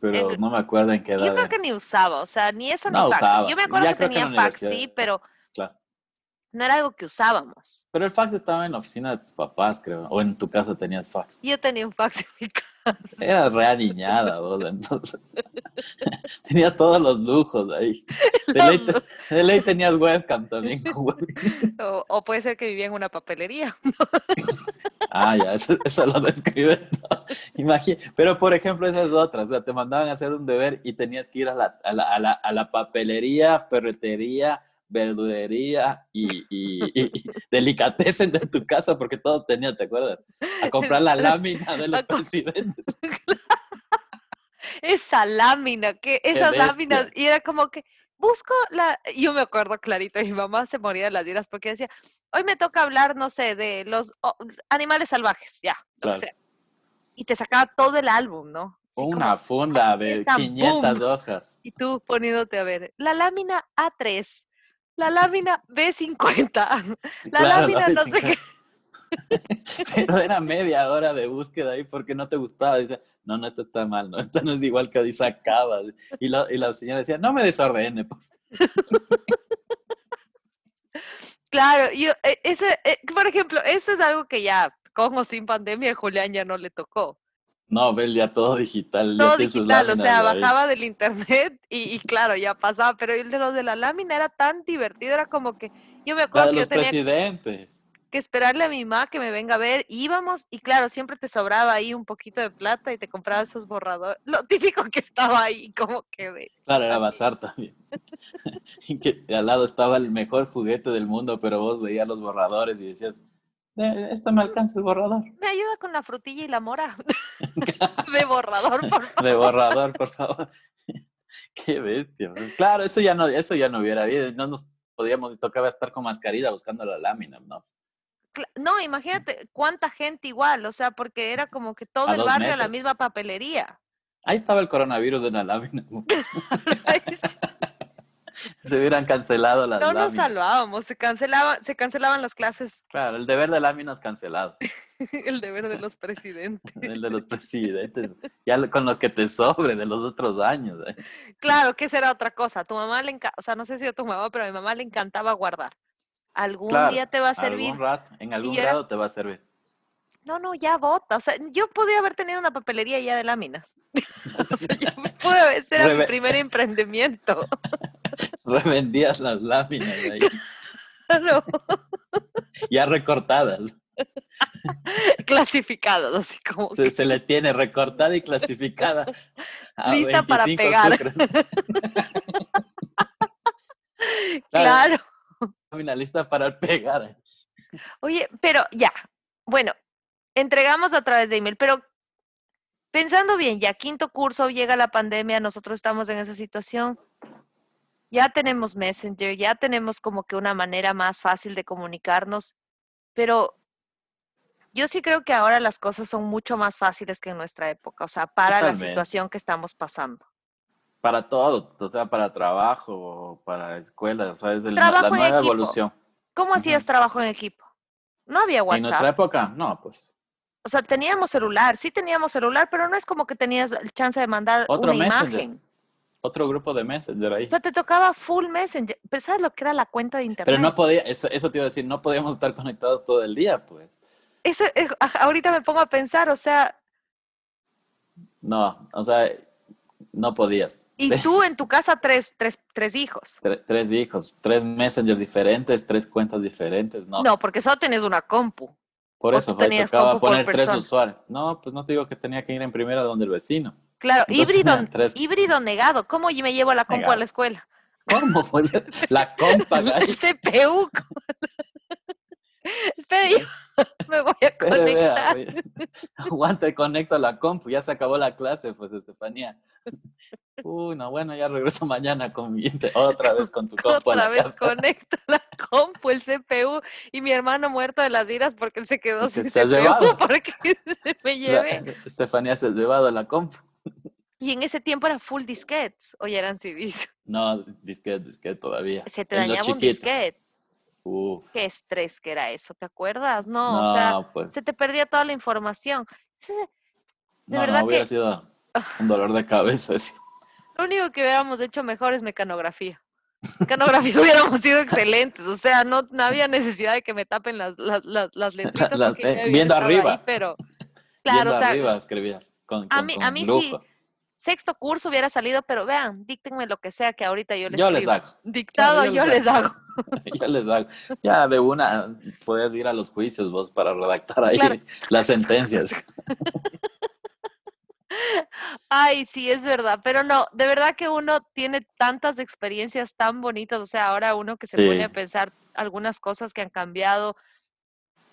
pero no me acuerdo en qué edad. Yo creo que ni usaba, o sea, ni eso ni fax. Yo me acuerdo que tenía fax, sí, pero no era algo que usábamos. Pero el fax estaba en la oficina de tus papás, creo. O en tu casa tenías fax. Yo tenía un fax en mi casa. Era re niñada, vos, entonces. [LAUGHS] tenías todos los lujos ahí. De ley, tenías webcam también. o, o, puede ser que vivía en una papelería. ah, ya, eso, lo describe Pero, por ejemplo, esas otras. O sea, te mandaban a hacer un deber y tenías que ir a la, a la, a la, a la papelería, ferretería verdurería y, y, delicatessen de tu casa, porque todos tenían, ¿te acuerdas? A comprar la lámina de los presidentes. [LAUGHS] Esa lámina, que esas láminas, y era como que busco la, yo me acuerdo clarito, mi mamá se moría de las iras porque decía, hoy me toca hablar, no sé, de los animales salvajes, ya, Y te sacaba todo el álbum, ¿no? Una funda de 500 hojas. Y tú poniéndote a ver, la lámina A3, la lámina B50, [LAUGHS] la lámina no sé qué. Pero [LAUGHS] era media hora de búsqueda ahí porque no te gustaba. Dice, no, no, esto está mal, no, esto no es igual que ahí sacaba. Y, y la señora decía, no me desordene. Por, [LAUGHS] claro, yo, e, ese, e, por ejemplo, eso es algo que ya, con o sin pandemia, Julián ya no le tocó. No, Bel, ya todo digital. Todo digital, o sea, bajaba del internet y, claro, ya pasaba, pero el de los de la lámina era tan divertido, era como que yo me acuerdo que los tenía presidentes. que esperarle a mi mamá que me venga a ver, íbamos y claro, siempre te sobraba ahí un poquito de plata y te compraba esos borradores, lo típico que estaba ahí, como que de... Claro, era bazar también. [LAUGHS] y que al lado estaba el mejor juguete del mundo, pero vos veías los borradores y decías, esto me alcanza el borrador. Me ayuda con la frutilla y la mora. [LAUGHS] [LAUGHS] de borrador, por favor. De borrador, por favor. [LAUGHS] Qué bestia. Claro, eso ya no, eso ya no hubiera habido. No nos podíamos, tocaba estar con mascarilla buscando la lámina, ¿no? No, imagínate cuánta gente igual, o sea, porque era como que todo el barrio la misma papelería. Ahí estaba el coronavirus en la lámina. [LAUGHS] se hubieran cancelado las no nos salvábamos, se, cancelaban, se cancelaban las clases. Claro, el deber de láminas cancelado. [LAUGHS] el deber de los presidentes. [LAUGHS] el de los presidentes. Ya con lo que te sobre de los otros años. ¿eh? Claro, que será otra cosa. Tu mamá le encanta, o sea, no sé si a tu mamá, pero a mi mamá le encantaba guardar. Algún día te va a servir. Algún rato, en algún grado te va a servir. No, no, ya bota. O sea, yo podía haber tenido una papelería ya de láminas. [LAUGHS] o sea, yo pude ser mi primer emprendimiento. [LAUGHS] Revendías las láminas ahí. [LAUGHS] No. ya recortadas. clasificadas, así como. Se, se, le tiene recortada y clasificada. Lista para pegar. claro. Lámina lista para pegar. Oye, pero ya. Bueno, entregamos a través de email, pero pensando bien, ya quinto curso, llega la pandemia, nosotros estamos en esa situación, ya tenemos Messenger, ya tenemos como que una manera más fácil de comunicarnos, pero yo sí creo que ahora las cosas son mucho más fáciles que en nuestra época, o sea, para la situación que estamos pasando. Para todo, o sea, para trabajo, para escuela, o sea, es la nueva evolución. ¿Cómo hacías trabajo en equipo? No había WhatsApp. En nuestra época, no, pues o sea, teníamos celular, sí teníamos celular, pero no es como que tenías el chance de mandar Otro una imagen. Otro grupo de Messenger ahí. O sea, te tocaba full Messenger. Pero ¿sabes lo que era la cuenta de internet? Pero no podía, eso, eso te iba a decir, no podíamos estar conectados todo el día, pues. Eso, ahorita me pongo a pensar, o sea... No, o sea, no podías. Y [LAUGHS] tú en tu casa tres, tres, tres hijos. Tres, hijos, tres Messenger diferentes, tres cuentas diferentes, ¿no? No, porque solo tienes una compu. Por eso, fue, tocaba poner tres usuarios. No, pues no te digo que tenía que ir en primera donde el vecino. Claro, híbrido, híbrido negado. ¿Cómo me llevo la compu a la escuela? ¿Cómo? [LAUGHS] Pues la compa. [LAUGHS] El CPU. [LAUGHS] Espera, yo [LAUGHS] me voy a [LAUGHS] conectar. Aguanta, conecto la compu. Ya se acabó la clase, pues, Estefanía. Uy, no, bueno, ya regreso mañana con mi, otra vez con tu compu. Otra vez conecto la compu, el CPU, y mi hermano muerto de las iras porque él se quedó sin CPU llevado? porque se me lleve. Estefanía se ha llevado la compu. Y en ese tiempo era full disquetes, o ya eran CDs. No, disquete, disquete todavía. Se te dañaba un disquete. Uf. Qué estrés que era eso, ¿te acuerdas? No, o sea, pues. se te perdía toda la información. De verdad no, hubiera sido [LAUGHS] un dolor de cabeza. Lo único que hubiéramos hecho mejor es mecanografía. Mecanografía [LAUGHS] hubiéramos sido excelentes, o sea, no, había necesidad de que me tapen las, las, las, letritas. [LAUGHS] Eh, viendo arriba. pero, claro, viendo arriba escribías. Con, a mí, a mí sí sexto curso hubiera salido, pero vean, díctenme lo que sea que ahorita yo les Yo les hago. Dictado, yo, les, hago. [LAUGHS] yo les hago. Ya de una puedes ir a los juicios vos para redactar ahí las sentencias. [LAUGHS] Ay, sí, es verdad, pero no, de verdad que uno tiene tantas experiencias tan bonitas, o sea, ahora uno que se pone a pensar algunas cosas que han cambiado,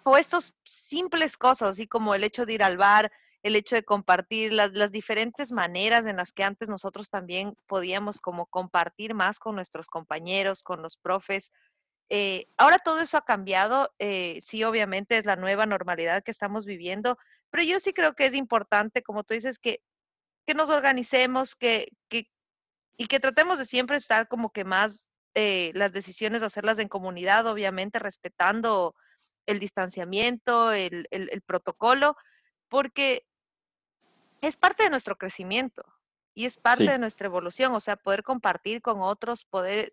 o estos simples cosas, así como el hecho de ir al bar, el hecho de compartir las, las, diferentes maneras en las que antes nosotros también podíamos como compartir más con nuestros compañeros, con los profes. Eh, ahora todo eso ha cambiado, eh, sí, obviamente es la nueva normalidad que estamos viviendo, pero yo sí creo que es importante, como tú dices, que, que nos organicemos que, que, y que tratemos de siempre estar como que más eh, las decisiones, hacerlas en comunidad, obviamente respetando el distanciamiento, el, el, el protocolo, porque es parte de nuestro crecimiento y es parte de nuestra evolución, o sea, poder compartir con otros, poder,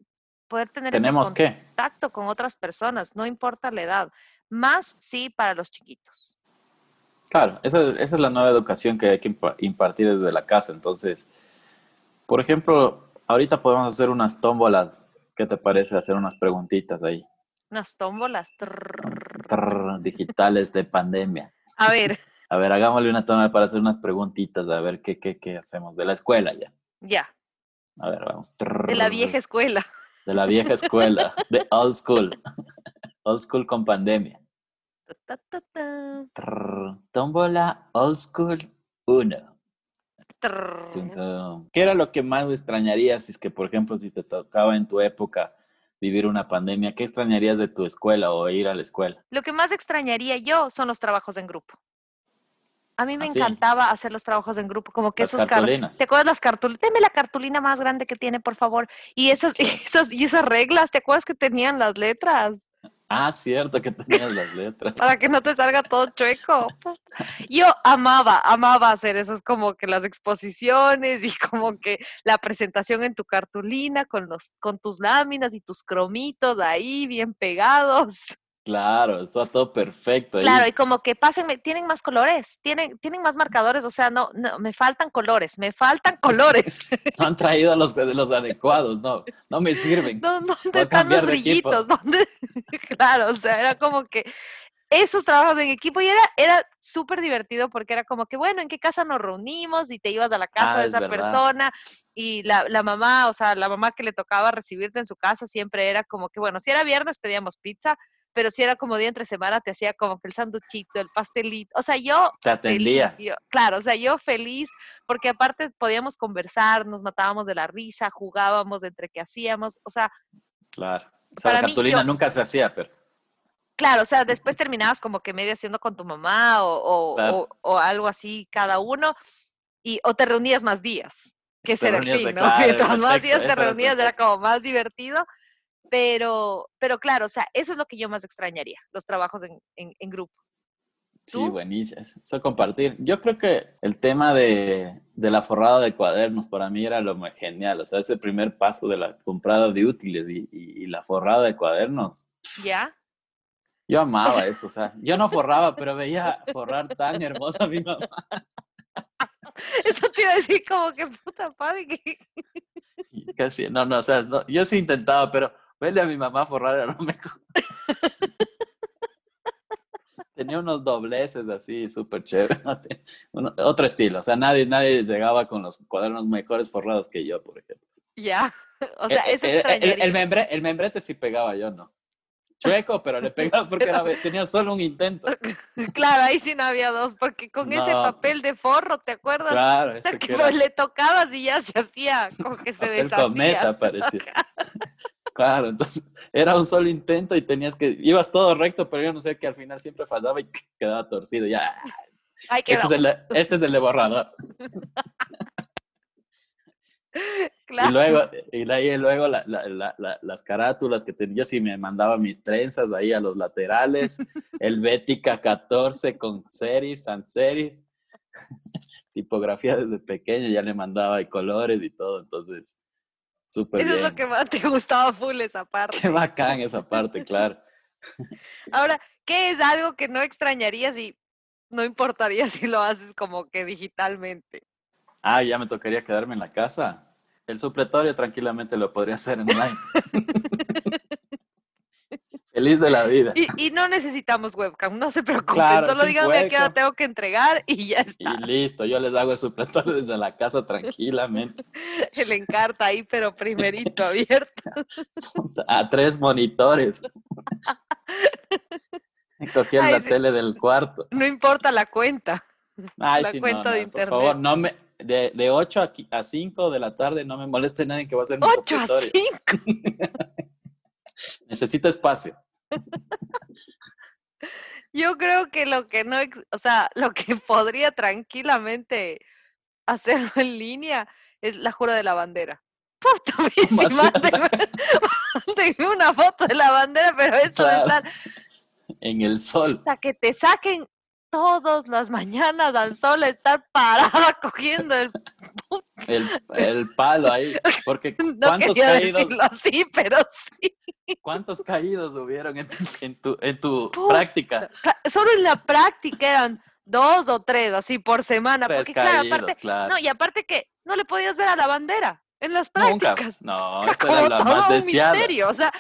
poder tener ¿Tenemos contacto con otras personas, no importa la edad, más sí para los chiquitos. Claro, esa, es la nueva educación que hay que impartir desde la casa. Entonces, por ejemplo, ahorita podemos hacer unas tómbolas. ¿Qué te parece hacer unas preguntitas ahí? Unas tómbolas. digitales de pandemia. A ver. [LAUGHS] [LAUGHS] A ver, hagámosle una toma para hacer unas preguntitas, a ver qué, qué, qué hacemos. De la escuela ya. Ya. A ver, vamos. De la vieja escuela. De la vieja escuela. de old school. old school con pandemia. Tómbola old school 1. ¿Qué era lo que más extrañarías si es que, por ejemplo, si te tocaba en tu época vivir una pandemia, qué extrañarías de tu escuela o ir a la escuela? Lo que más extrañaría yo son los trabajos en grupo. A mí me encantaba hacer los trabajos en grupo, como que esos cartulinas. ¿Te acuerdas las cartulinas? Deme la cartulina más grande que tiene, por favor. Y esas, [LAUGHS] esas, y esas reglas, ¿te acuerdas que tenían las letras? Ah, cierto que tenías las letras. [LAUGHS] Para que no te salga todo chueco. Yo amaba, amaba hacer esas como que las exposiciones y como que la presentación en tu cartulina con los, con tus láminas y tus cromitos ahí bien pegados. Claro, está todo perfecto. Claro, y como que pasen, tienen más colores, tienen, tienen más marcadores, o sea, no, no, me faltan colores, me faltan [LAUGHS] colores. No [LAUGHS] han traído los, los adecuados, no, no me sirven. No, ¿Dónde están los brillitos? [LAUGHS] ¿Dónde? claro, o sea, era como que esos trabajos en equipo y era, era súper divertido porque era como que, bueno, ¿en qué casa nos reunimos? Y te ibas a la casa ah, de esa persona y la, la, mamá, o sea, la mamá que le tocaba recibirte en su casa siempre era como que, bueno, si era viernes pedíamos pizza, pero si era como día entre semana, te hacía como que el sanduchito, el pastelito, o sea, yo... Te atendía. Feliz, claro, o sea, yo feliz, porque aparte podíamos conversar, nos matábamos de la risa, jugábamos entre qué hacíamos, o sea... Claro, o sea, la cartulina nunca se hacía, pero... Claro, o sea, después terminabas como que medio haciendo con tu mamá o, o, o, algo así cada uno, y, o te reunías más días, que [LAUGHS] ese era el fin, ¿no? Claro, más días te reunías, era como más divertido, pero, pero claro, o sea, eso es lo que yo más extrañaría, los trabajos en, en, grupo. Sí, buenísimo. Eso compartir. Yo creo que el tema de, de, la forrada de cuadernos para mí era lo más genial. O sea, ese primer paso de la comprada de útiles y, y, la forrada de cuadernos. ¿Ya? Yo amaba eso. O sea, yo no forraba, [LAUGHS] pero veía forrar tan hermosa a mi mamá. [LAUGHS] Eso te iba a decir como que puta padre. Casi, no, no, o sea, yo sí intentaba, pero Vele a mi mamá forrar no me... [LAUGHS] tenía unos dobleces así, súper chévere. otro estilo, o sea, nadie, nadie llegaba con los cuadernos mejores forrados que yo, por ejemplo. Ya, [LAUGHS] o sea, eh, eso eh, el, el, membre, el membrete sí pegaba yo, ¿no? chueco, pero le pegaba [LAUGHS] porque tenía solo un intento. Claro, ahí sí no había dos, porque con ese papel de forro, ¿te acuerdas? Claro, ese que, le tocabas y ya se hacía como que se deshacía. cometa parecía. Claro, entonces [LAUGHS] era un solo intento y tenías que, ibas todo recto, pero yo no sé que al final siempre fallaba y [LAUGHS] quedaba torcido. Ya. este, es el, este es el de borrador. [LAUGHS] Y luego, y ahí luego las carátulas que tenía, si me mandaba mis trenzas ahí a los laterales, el Bética 14 con serif, sans serif, tipografía desde pequeño, ya le mandaba y colores y todo, entonces, súper Eso es lo que más te gustaba full esa parte. Qué bacán esa parte, claro. [LAUGHS] Ahora, ¿qué es algo que no extrañarías y no importaría [LAUGHS] si lo haces como que digitalmente? Ah, ya me tocaría quedarme en la casa. El supletorio tranquilamente lo podría hacer online. [LAUGHS] Feliz de la [LAUGHS] vida. Y, no necesitamos webcam, no se preocupen. Solo díganme a qué hora tengo que entregar y ya está. Y listo, yo les hago el supletorio desde la casa tranquilamente. [LAUGHS] El encarta ahí, pero primerito abierto. [LAUGHS] A tres monitores. Cogí la tele del cuarto. No importa la cuenta. Ay, la cuenta de internet. Por favor, no me, de, de 8 a, a 5 de la tarde, no me moleste nadie que va a ser mi 8 a 5. Necesito espacio. Yo creo que lo que no, o sea, [LAUGHS] lo que podría tranquilamente hacerlo [LAUGHS] en línea es la jura de la bandera. Puta, [LAUGHS] tengo una foto de la bandera, pero eso de estar en el sol. Hasta que te saquen todas las mañanas al sol estar parada [LAUGHS] cogiendo el, el, palo ahí. Porque [LAUGHS] ¿cuántos caídos? así, pero sí. ¿Cuántos caídos hubieron en tu, en tu, en tu práctica? Solo en la práctica eran dos o tres, así por semana. porque claro, aparte, no, y aparte que no le podías ver a la bandera en las prácticas. No, eso era la más deseada. O sea,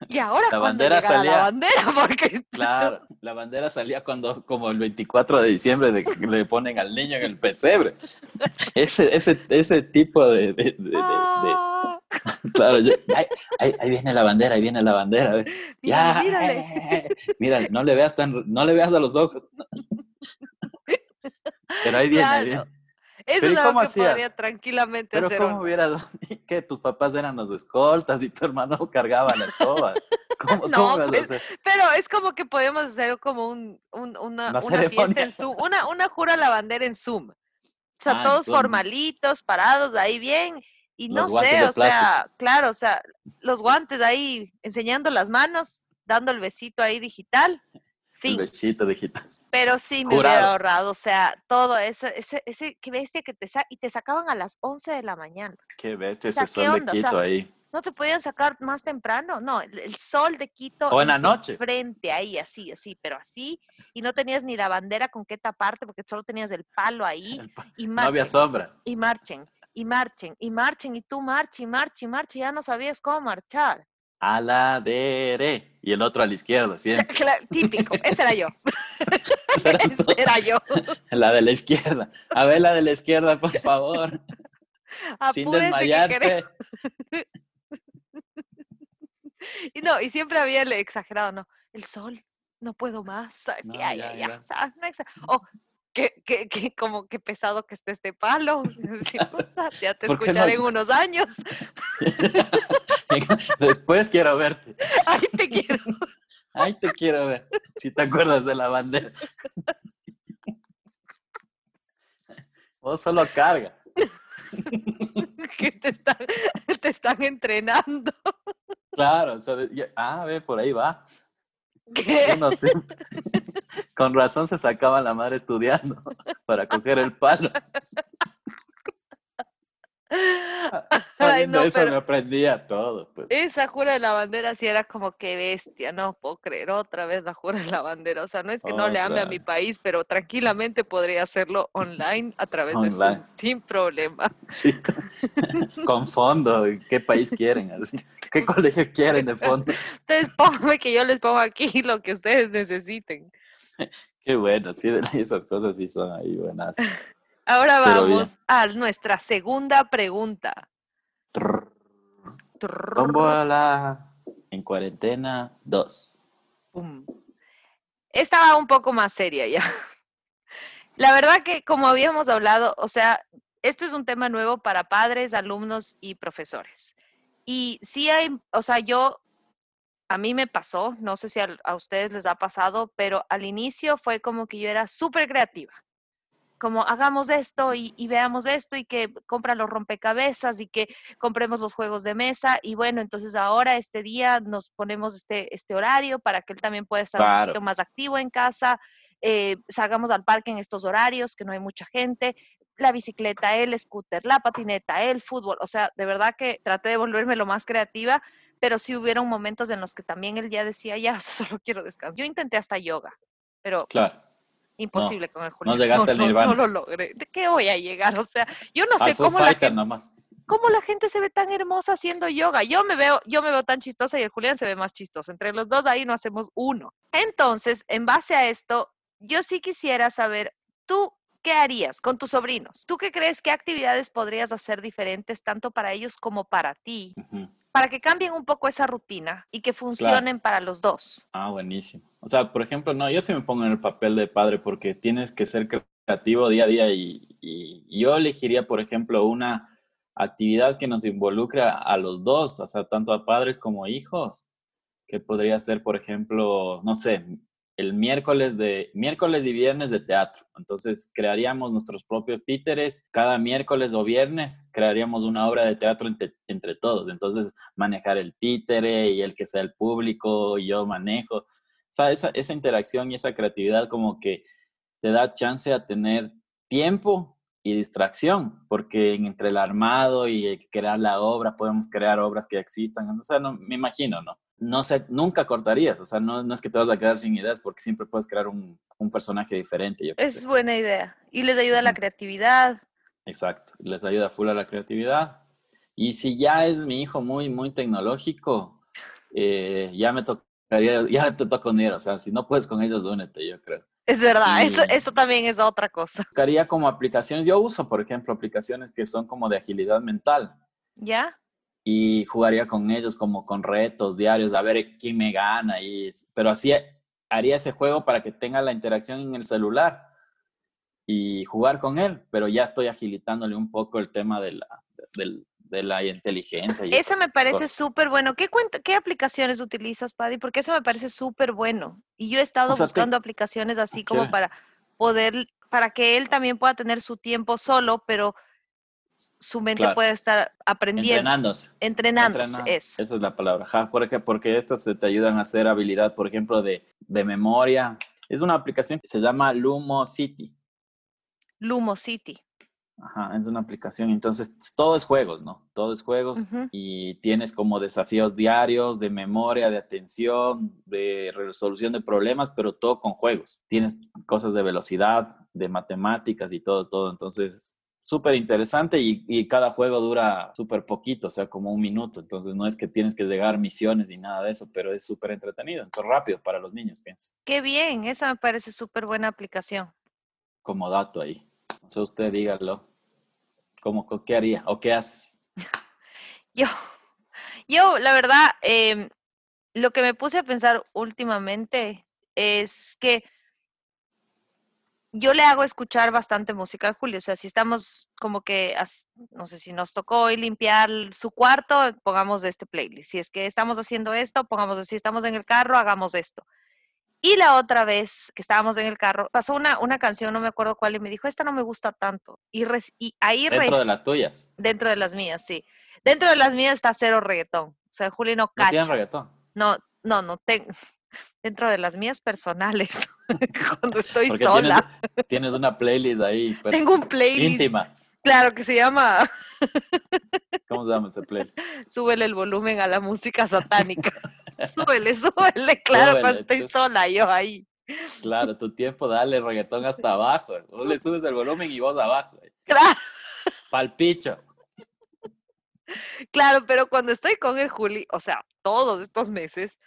[LAUGHS] y ahora la bandera salía, la bandera, [LAUGHS] porque claro, la bandera salía cuando como el 24 de diciembre de le ponen al niño en el pesebre. Ese, ese, ese tipo de, de, ah. [LAUGHS] claro, ahí, ahí, viene la bandera, ahí viene la bandera. ya, eh, mira, no le veas tan, no le veas a los ojos. Pero ahí viene, ahí viene. Eso es algo que podría tranquilamente Pero hacer. ¿cómo hubiera [LAUGHS] que tus papás eran los escoltas y tu hermano [LAUGHS] cargaba la escoba? ¿Cómo, [LAUGHS] no, pues, Pero es como que podemos hacer como un, una, una, fiesta en Zoom, una, una jura lavandera en Zoom. O sea, ah, todos formalitos, parados ahí bien. Y no sé, o sea, claro, o sea, los guantes ahí enseñando las manos, dando el besito ahí digital. Fin. besito digital. Pero sí me hubiera ahorrado, o sea, todo ese, ese, ese, qué bestia que te sa y te sacaban a las 11 de la mañana. Qué bestia, ese sol de Quito ahí. ¿No te podían sacar más temprano? No, el, sol de Quito. O en la noche. Frente ahí, así, así, pero así. Y no tenías ni la bandera con qué taparte porque solo tenías el palo ahí. y no había sombra. Y marchen, y marchen, y marchen, y tú marcha, y marcha, y marcha, y ya no sabías cómo marchar a la derecha y el otro a la izquierda, ¿sí? [LAUGHS] típico, ese era yo. [LAUGHS] ese era [LAUGHS] yo. La de la izquierda. A ver la de la izquierda, por favor. Sin desmayarse. y no, y siempre había el exagerado, no, el sol, no puedo más. ya, ya, ya. O, que, que, que, como que pesado que esté este palo. ya te escucharé en unos años. [LAUGHS] Después quiero verte. Ahí te quiero. Ahí te quiero ver. Si te acuerdas de la bandera. Vos solo carga. que te están, te están entrenando. Claro, o sea, ah, ve, por ahí va. Con razón se sacaba la madre estudiando para coger el palo. [LAUGHS] Sabiendo eso me aprendía todo. Pues. Esa jura de la bandera sí era como que bestia, no puedo creer otra vez la jura de la bandera. O sea, no es que no le ame a mi país, pero tranquilamente podría hacerlo online a través de Zoom, sin problema. [LAUGHS] Sí. [LAUGHS] Con fondo, ¿qué país quieren? Así? ¿Qué colegio quieren de fondo? Ustedes pónganme que yo les pongo aquí lo que ustedes necesiten. Qué bueno, sí, esas cosas sí son ahí buenas. Ahora vamos a nuestra segunda pregunta. la en cuarentena 2. Esta va un poco más seria ya. [LAUGHS] La verdad que como habíamos hablado, o sea, esto es un tema nuevo para padres, alumnos y profesores. Y sí hay, o sea, yo, a mí me pasó, no sé si a, a ustedes les ha pasado, pero al inicio fue como que yo era súper creativa como hagamos esto y, veamos esto y que compra los rompecabezas y que compremos los juegos de mesa y bueno, entonces ahora este día nos ponemos este, este horario para que él también pueda estar un poquito más activo en casa, eh, salgamos al parque en estos horarios que no hay mucha gente, la bicicleta, el scooter, la patineta, el fútbol, o sea, de verdad que traté de volverme lo más creativa, pero sí hubieron momentos en los que también el día decía, ya, [LAUGHS] solo quiero descansar. Yo intenté hasta yoga, pero... Claro Imposible con el Julio. No llegaste al Nirvana. No, lo logré. ¿De qué voy a llegar? O sea, yo no sé cómo la, gente, cómo la gente se ve tan hermosa haciendo yoga. Yo me veo, yo me veo tan chistosa y el Julián se ve más chistoso. Entre los dos ahí no hacemos uno. Entonces, en base a esto, yo sí quisiera saber, ¿tú qué harías con tus sobrinos? ¿Tú qué crees qué actividades podrías hacer diferentes tanto para ellos como para ti? Para que cambien un poco esa rutina y que funcionen para los dos. Ah, buenísimo. O sea, por ejemplo, no, yo sí me pongo en el papel de padre porque tienes que ser creativo día a día y, yo elegiría, por ejemplo, una actividad que nos involucra a los dos, o sea, tanto a padres como hijos, que podría ser, por ejemplo, no sé, el miércoles de miércoles y viernes de teatro. Entonces crearíamos nuestros propios títeres. Cada miércoles o viernes crearíamos una obra de teatro entre, todos. Entonces manejar el títere y el que sea el público yo manejo. O sea, esa, esa interacción y esa creatividad como que te da chance a tener tiempo y distracción, porque entre el armado y el crear la obra podemos crear obras que existan. O sea, no, me imagino, ¿no? no sé, nunca cortarías, o sea, no, no, es que te vas a quedar sin ideas porque siempre puedes crear un, un personaje diferente. Yo es buena idea. Y les ayuda a la creatividad. Exacto, les ayuda full a la creatividad. Y si ya es mi hijo muy, muy tecnológico, eh, ya me tocaría, ya te toca unir, o sea, si no puedes con ellos, únete, yo creo. Es verdad, eso, eso también es otra cosa. Buscaría como aplicaciones, yo uso, por ejemplo, aplicaciones que son como de agilidad mental. ¿Ya? y jugaría con ellos como con retos diarios, a ver quién me gana, y, pero así haría ese juego para que tenga la interacción en el celular y jugar con él, pero ya estoy agilitándole un poco el tema de la, de, la inteligencia. Y eso me parece súper bueno. ¿Qué, ¿Qué aplicaciones utilizas, Paddy? Porque eso me parece súper bueno. Y yo he estado buscando aplicaciones así como para poder, para que él también pueda tener su tiempo solo, pero su mente puede estar aprendiendo. Entrenándose. Entrenándose, eso. Esa es la palabra. Ja, porque, porque estas te ayudan a hacer habilidad, por ejemplo, de, de memoria. Es una aplicación que se llama Lumo City. Lumo City. Ajá, es una aplicación. Entonces, todo es juegos, ¿no? Todo es juegos y tienes como desafíos diarios de memoria, de atención, de resolución de problemas, pero todo con juegos. Tienes cosas de velocidad, de matemáticas y todo, todo. Entonces, súper interesante y, cada juego dura súper poquito, o sea, como un minuto. Entonces no es que tienes que llegar misiones ni nada de eso, pero es súper entretenido, entonces rápido para los niños, pienso. Qué bien, esa me parece súper buena aplicación. Como dato ahí. O sea, usted dígalo. ¿Cómo, ¿Qué haría o qué haces? [LAUGHS] yo, yo, la verdad, em, lo que me puse a pensar últimamente es que yo le hago escuchar bastante música a Julio, o sea, si estamos como que, no sé, si nos tocó hoy limpiar su cuarto, pongamos este playlist. Si es que estamos haciendo esto, pongamos, si estamos en el carro, hagamos esto. Y la otra vez que estábamos en el carro, pasó una, una canción, no me acuerdo cuál, y me dijo, esta no me gusta tanto. Y, y ahí... Dentro de las tuyas. Dentro de las mías, sí. Dentro de las mías está cero reggaetón. O sea, Julio no cacha. ¿No reggaetón? No, no, no tengo [LAUGHS] dentro de las mías personales, [LAUGHS] cuando estoy sola. Tienes, una playlist ahí. [LAUGHS] Tengo un playlist. Íntima. Claro, que se llama... ¿Cómo se llama ese playlist? Súbele el volumen a la música satánica. Súbele, súbele, claro, cuando estoy sola, yo ahí. Claro, tu tiempo, dale reggaetón hasta abajo. Vos le subes el volumen y vos abajo. Claro. Palpicho. Claro, pero cuando estoy con el Juli, o sea, todos estos meses,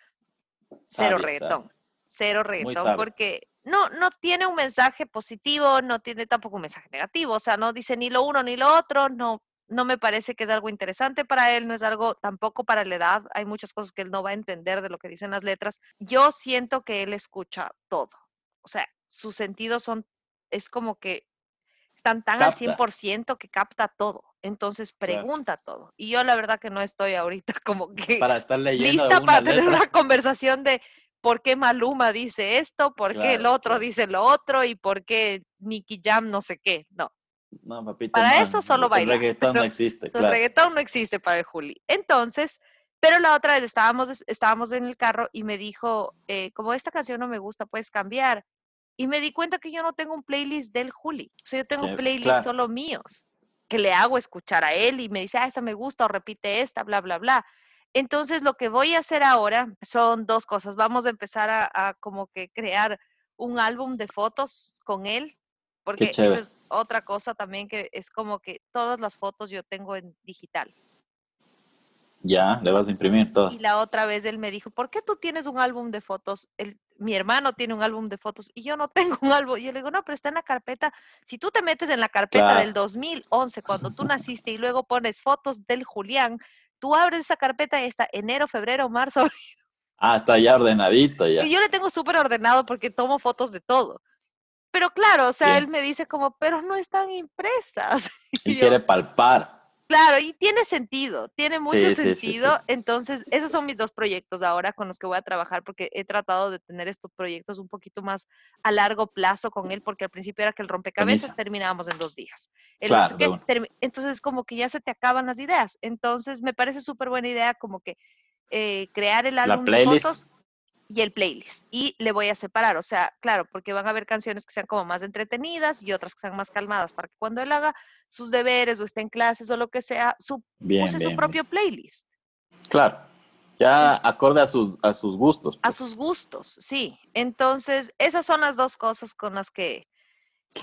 Cero reggaetón. cero reggaetón porque no, no tiene un mensaje positivo, no tiene tampoco un mensaje negativo, o sea, no dice ni lo uno ni lo otro, no, no me parece que es algo interesante para él, no es algo tampoco para la edad, hay muchas cosas que él no va a entender de lo que dicen las letras. Yo siento que él escucha todo, o sea, sus sentidos son, es como que están tan al 100% que capta todo. Entonces pregunta todo. Y yo la verdad que no estoy ahorita [LAUGHS] como que para estar leyendo lista para tener una conversación de por qué Maluma dice esto, por qué el otro dice lo otro y por qué Nicky Jam no sé qué. No. No, papito. Para eso solo baila. El reggaetón no existe. El reggaetón no existe para el Juli. Entonces, pero la otra vez estábamos, estábamos en el carro y me dijo, eh, como esta canción no me gusta, puedes cambiar. Y me di cuenta que yo no tengo un playlist del Juli. O sea, yo tengo un playlist solo míos, que le hago escuchar a él y me dice, ah, esta me gusta o repite esta, bla, bla, bla. Entonces, lo que voy a hacer ahora son dos cosas. Vamos a empezar a, como que crear un álbum de fotos con él, porque esa es otra cosa también que es como que todas las fotos yo tengo en digital. Ya, le vas a imprimir todo. Y la otra vez él me dijo, ¿por qué tú tienes un álbum de fotos? mi hermano tiene un álbum de fotos y yo no tengo un álbum. Y yo le digo, no, pero está en la carpeta. Si tú te metes en la carpeta del 2011, cuando tú naciste, y luego pones fotos del Julián, tú abres esa carpeta y está enero, febrero, marzo. [LAUGHS] Ah, está ya ordenadito ya. Y yo le tengo súper ordenado porque tomo fotos de todo. Pero claro, o sea, él me dice como, pero no están impresas. [LAUGHS] Y, quiere palpar. Claro, y tiene sentido, tiene mucho sentido. Entonces, esos son mis dos proyectos ahora con los que voy a trabajar porque he tratado de tener estos proyectos un poquito más a largo plazo con él porque al principio era que el rompecabezas terminábamos en dos días. entonces, como que ya se te acaban las ideas. Entonces, me parece súper buena idea como que eh, crear el álbum de fotos y el playlist. Y le voy a separar, o sea, claro, porque van a haber canciones que sean como más entretenidas y otras que sean más calmadas, para que cuando él haga sus deberes o esté en clases o lo que sea, su, use su propio playlist. Claro, ya acorde a sus, a sus gustos. A pues. sus gustos, sí. Entonces, esas son las dos cosas con las que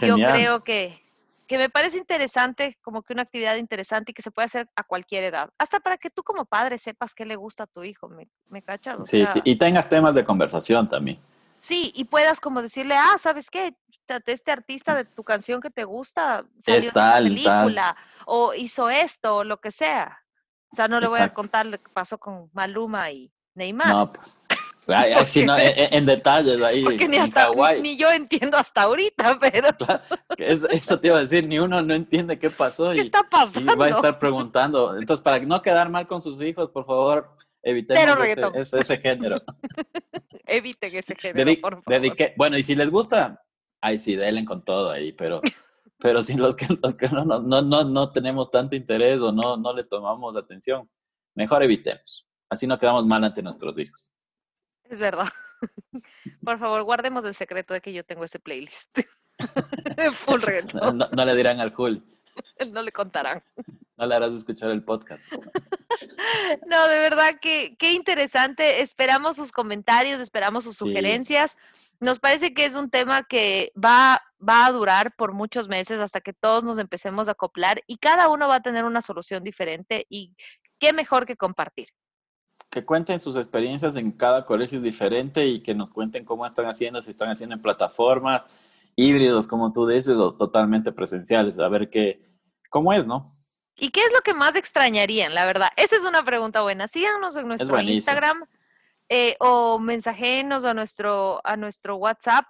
yo creo que, que me parece interesante, como que una actividad interesante y que se puede hacer a cualquier edad. Hasta para que tú como padre sepas qué le gusta a tu hijo, ¿me, me cachas? sí, sí, y tengas temas de conversación también. Sí, y puedas como decirle, ah, ¿sabes qué? Este artista de tu canción que te gusta salió en una película, o hizo esto, o lo que sea. O sea, no le voy a contar lo que pasó con Maluma y Neymar. No, pues. Así no, en, detalles ahí. Porque ni, hasta, ni, yo entiendo hasta ahorita, pero. eso te iba a decir, ni uno no entiende qué pasó. ¿Qué está pasando? Y va a estar preguntando. Entonces, para no quedar mal con sus hijos, por favor, evitemos ese, ese, género. [LAUGHS] Eviten ese [LAUGHS] género, por favor. bueno, y si les gusta, ahí sí, denle con todo ahí, pero. [LAUGHS] Pero si los que, los que no, no, no, no tenemos tanto interés o no, no le tomamos atención, mejor evitemos. Así no quedamos mal ante nuestros hijos. Es verdad. [LAUGHS] Por favor, guardemos el secreto de que yo tengo ese playlist. [LAUGHS] Full [LAUGHS] no, no, le dirán al Jul. No le contarán. No le harás escuchar el podcast. No, de verdad que qué interesante. Esperamos sus comentarios, esperamos sus sugerencias. Nos parece que es un tema que va, va a durar por muchos meses hasta que todos nos empecemos a acoplar y cada uno va a tener una solución diferente y qué mejor que compartir que cuenten sus experiencias en cada colegio es diferente y que nos cuenten cómo están haciendo, si están haciendo en plataformas, híbridos, como tú dices, o totalmente presenciales, a ver qué, cómo es, ¿no? ¿Y qué es lo que más extrañarían, la verdad? Esa es una pregunta buena. Síganos en nuestro Instagram eh, o mensajenos a nuestro, a nuestro WhatsApp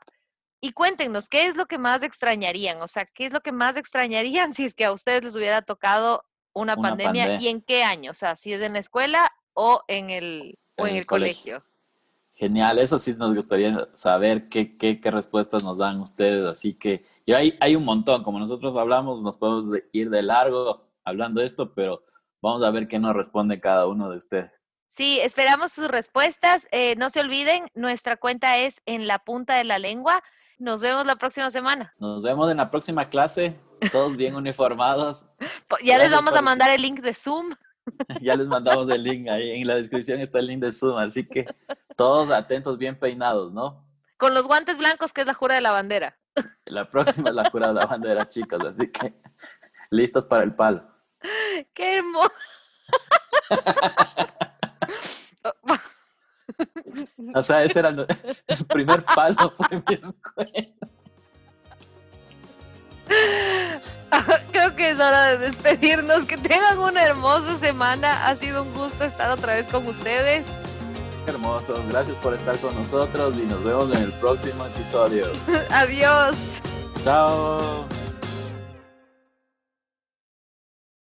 y cuéntenos qué es lo que más extrañarían, o sea, qué es lo que más extrañarían [LAUGHS] si es que a ustedes les hubiera tocado una, pandemia, y en qué año, o sea, si es en la escuela o en el, o en, el, colegio. Genial, eso sí nos gustaría saber qué, qué, qué respuestas nos dan ustedes. Así que y hay, hay un montón, como nosotros hablamos, nos podemos ir de largo hablando de esto, pero vamos a ver qué nos responde cada uno de ustedes. Sí, esperamos sus respuestas. Eh, no se olviden, nuestra cuenta es en la punta de la lengua. Nos vemos la próxima semana. Nos vemos en la próxima clase, todos bien [LAUGHS] uniformados. ya les vamos a mandar el link de Zoom. [LAUGHS] ya les mandamos el link ahí. En la descripción está el link de Zoom. Así que todos atentos, bien peinados, ¿no? Con los guantes blancos, que es la jura de la bandera. [LAUGHS] La próxima es la jura de la bandera, chicos. Así que [LAUGHS] listos para el palo. ¡Qué hermoso! O sea, ese era el, primer paso fue mi escuela. [LAUGHS] Creo que es hora de despedirnos. Que tengan una hermosa semana. Ha sido un gusto estar otra vez con ustedes. Hermoso. Gracias por estar con nosotros y nos vemos en el próximo episodio. [LAUGHS] Adiós. Chao.